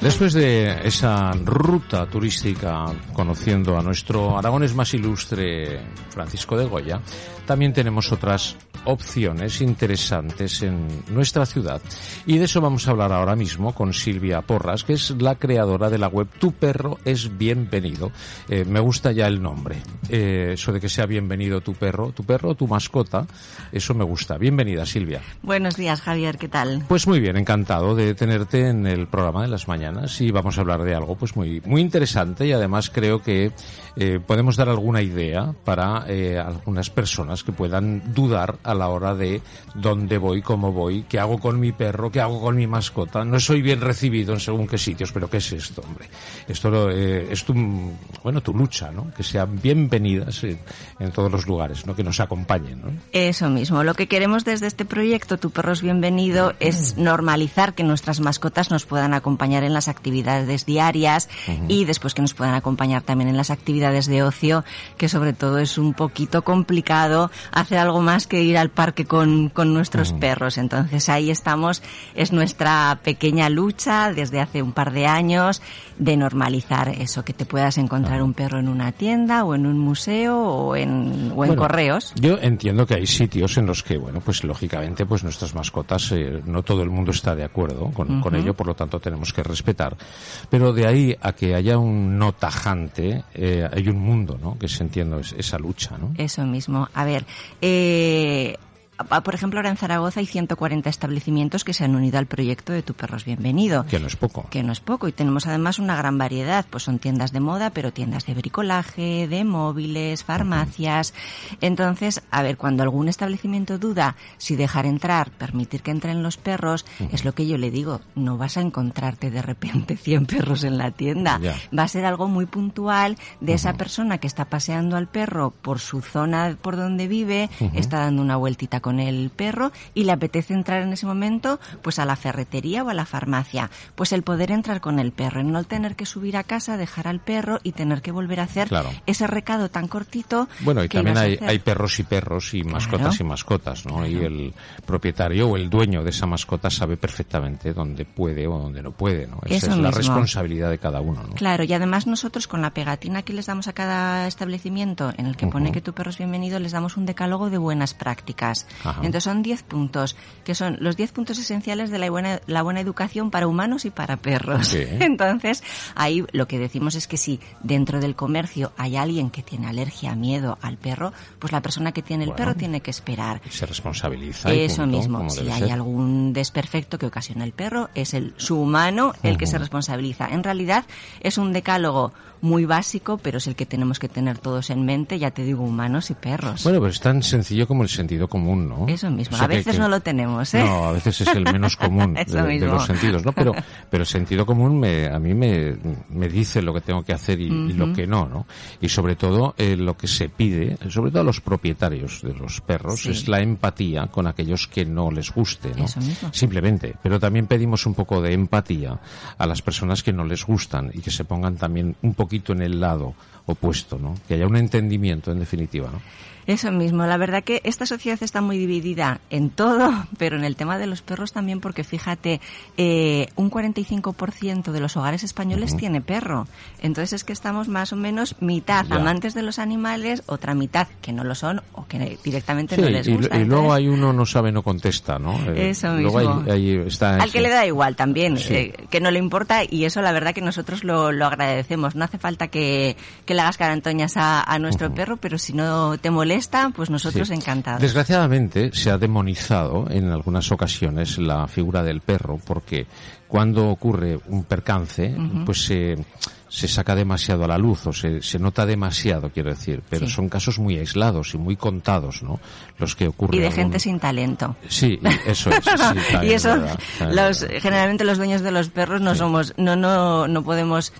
Después de esa ruta turística conociendo a nuestro Aragones más ilustre Francisco de Goya, también tenemos otras opciones interesantes en nuestra ciudad. Y de eso vamos a hablar ahora mismo con Silvia Porras, que es la creadora de la web Tu perro es bienvenido. Eh, me gusta ya el nombre. Eh, eso de que sea bienvenido tu perro, tu perro, tu mascota, eso me gusta. Bienvenida, Silvia. Buenos días, Javier, ¿qué tal? Pues muy bien, encantado de tenerte en el programa de las mañanas y vamos a hablar de algo pues muy, muy interesante y además creo que eh, podemos dar alguna idea para algunas personas que puedan dudar a la hora de dónde voy, cómo voy, qué hago con mi perro, qué hago con mi mascota. No soy bien recibido en según qué sitios, pero ¿qué es esto, hombre? Esto eh, es tu, bueno, tu lucha, ¿no? Que sean bienvenidas en, todos los lugares, ¿no? Que nos acompañen. Eso mismo. Lo que queremos desde este proyecto, Tu perro es bienvenido, es normalizar que nuestras mascotas nos puedan acompañar en las actividades diarias y después que nos puedan acompañar también en las actividades de ocio, que sobre todo es un poquito complicado hacer algo más que ir al parque con, con nuestros perros. Entonces ahí estamos, es nuestra pequeña lucha desde hace un par de años de normalizar eso, que te puedas encontrar un perro en una tienda o en un museo o en, o en correos. Yo entiendo que hay sitios en los que, bueno, pues lógicamente pues nuestras mascotas, eh, no todo el mundo está de acuerdo con, con, ello, por lo tanto tenemos que respetar. Pero de ahí a que haya un no tajante, eh, hay un mundo, ¿no? Que se entiende esa lucha, ¿no? Eso mismo. A ver, eh, por ejemplo, ahora en Zaragoza hay 140 establecimientos que se han unido al proyecto de Tu Perro es Bienvenido. Que no es poco. Que no es poco. Y tenemos además una gran variedad. Pues son tiendas de moda, pero tiendas de bricolaje, de móviles, farmacias. Entonces, a ver, cuando algún establecimiento duda si dejar entrar, permitir que entren los perros, es lo que yo le digo. No vas a encontrarte de repente 100 perros en la tienda. Va a ser algo muy puntual de esa persona que está paseando al perro por su zona por donde vive, está dando una vueltita con con el perro y le apetece entrar en ese momento pues a la ferretería o a la farmacia. Pues el poder entrar con el perro, no tener que subir a casa, dejar al perro y tener que volver a hacer ese recado tan cortito. Bueno, y también hay, hay, perros y perros y mascotas y mascotas, ¿no? Y el propietario o el dueño de esa mascota sabe perfectamente dónde puede o dónde no puede, ¿no? Esa es la responsabilidad de cada uno, ¿no? Claro, y además nosotros con la pegatina que les damos a cada establecimiento en el que pone que tu perro es bienvenido, les damos un decálogo de buenas prácticas. Entonces son 10 puntos, que son los 10 puntos esenciales de la buena, la buena educación para humanos y para perros. Entonces, ahí lo que decimos es que si dentro del comercio hay alguien que tiene alergia, miedo al perro, pues la persona que tiene el perro tiene que esperar. Se responsabiliza. Eso mismo. Si hay algún desperfecto que ocasiona el perro, es el su humano el que se responsabiliza. En realidad es un decálogo muy básico, pero es el que tenemos que tener todos en mente, ya te digo, humanos y perros. Bueno, pues es tan sencillo como el sentido común, ¿no? Eso mismo, a veces no lo tenemos, ¿eh? No, a veces es el menos común de, los sentidos, ¿no? Pero, pero el sentido común me, a mí me, me dice lo que tengo que hacer y, lo que no, ¿no? Y sobre todo eh, lo que se pide, sobre todo a los propietarios de los perros, es la empatía con aquellos que no les guste, ¿no? Eso mismo. Simplemente. Pero también pedimos un poco de empatía a las personas que no les gustan y que se pongan también un poquito en el lado opuesto, ¿no? Que haya un entendimiento, en definitiva, ¿no? Eso mismo. La verdad que esta sociedad está muy dividida en todo, pero en el tema de los perros también, porque fíjate, eh, un 45% de los hogares españoles tiene perro. Entonces es que estamos más o menos mitad amantes de los animales, otra mitad que no lo son o que directamente no les gusta. Y, y luego hay uno no sabe, no contesta, ¿no? Eh, eso mismo. Al que le da igual también, eh, que no le importa y eso la verdad que nosotros lo, lo agradecemos. No hace falta que, que le hagas carantoñas a, a nuestro perro, pero si no te molesta pues nosotros encantados. Desgraciadamente se ha demonizado en algunas ocasiones la figura del perro porque cuando ocurre un percance, pues se, se saca demasiado a la luz o se, se nota demasiado, quiero decir, pero son casos muy aislados y muy contados, ¿no? Los que ocurren. Y de gente sin talento. Sí, eso es. y eso, los, generalmente los dueños de los perros no somos, no, no, no podemos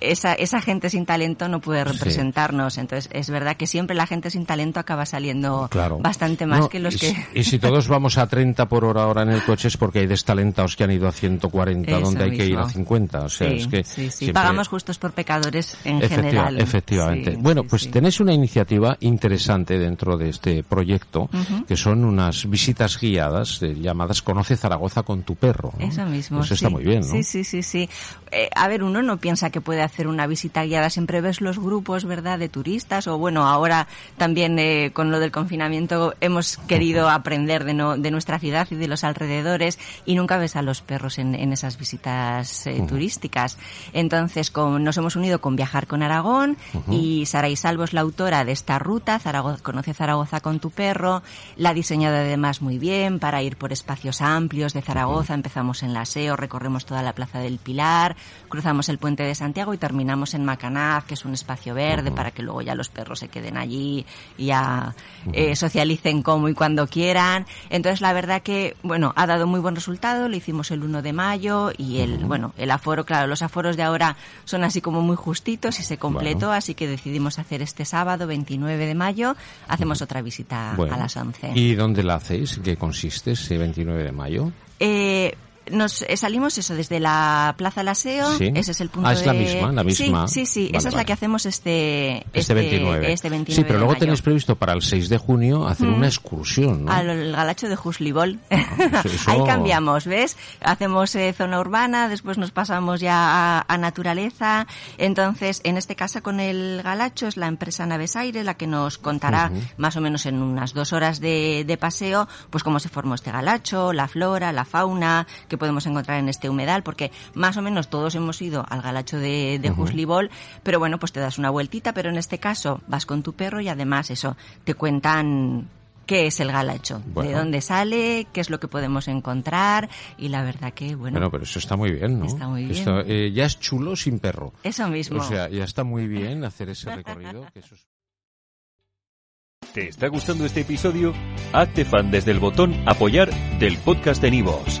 esa, esa gente sin talento no puede representarnos. Entonces, es verdad que siempre la gente sin talento acaba saliendo bastante más que los que... y si todos vamos a 30 por hora ahora en el coche es porque hay destalentados que han ido a 140 donde hay que ir a 50. O sea, es que... Pagamos puestos por pecadores en Efectiva- general. Efectivamente. Sí, bueno, sí, pues sí. tenéis una iniciativa interesante dentro de este proyecto, que son unas visitas guiadas eh, llamadas Conoce Zaragoza con tu perro. ¿no? Eso mismo. Eso está sí. muy bien, ¿no? Sí, sí, sí, sí. Eh, a ver, uno no piensa que puede hacer una visita guiada. Siempre ves los grupos, ¿verdad?, de turistas. O bueno, ahora también eh, con lo del confinamiento hemos querido aprender de, no, de nuestra ciudad y de los alrededores y nunca ves a los perros en, en esas visitas eh, turísticas. Entonces, con, nos hemos unido con Viajar con Aragón y Sara Salvo es la autora de esta ruta, Zaragoza, Conoce Zaragoza con tu perro. La ha diseñado además muy bien para ir por espacios amplios de Zaragoza. Empezamos en la SEO, recorremos toda la Plaza del Pilar, cruzamos el Puente de Santiago y terminamos en Macanaz, que es un espacio verde para que luego ya los perros se queden allí y ya eh, socialicen como y cuando quieran. Entonces, la verdad que, bueno, ha dado muy buen resultado. Lo hicimos el 1 de mayo y el, bueno, el aforo, claro, los aforos de ahora son así como muy justitos y se completó, así que decidimos hacer este sábado, 29 de mayo, hacemos otra visita Bueno. a las 11. ¿Y dónde la hacéis? ¿En qué consiste ese 29 de mayo? Eh, nos eh, salimos eso desde la Plaza Laseo, Sí. ese es el punto Ah, es la de- misma, la misma. Sí, sí, sí, Vale, esa es la que hacemos este Este 29. este 29 sí, pero luego mayo. tenéis previsto para el 6 de junio hacer Mm. una excursión, ¿no? Al galacho de Juslibol. eso- eso- Ahí cambiamos, ¿ves? Hacemos eh, zona urbana, después nos pasamos ya a, a naturaleza. Entonces, en este caso con el galacho es la empresa Naves Aire la que nos contará más o menos en unas dos horas de, de paseo, pues cómo se formó este galacho, la flora, la fauna que podemos encontrar en este humedal, porque más o menos todos hemos ido al galacho de, de Juslibol, pero bueno, pues te das una vueltita, pero en este caso vas con tu perro y además eso, te cuentan qué es el galacho, Bueno. de dónde sale, qué es lo que podemos encontrar y la verdad que bueno, Bueno, pero eso está muy bien, ¿no? Está muy bien. Esto, eh, ya es chulo sin perro. eso mismo. O sea, ya está muy bien hacer ese recorrido. que eso es- ¿Te está gustando este episodio? Hazte fan desde el botón Apoyar del podcast de Nivos.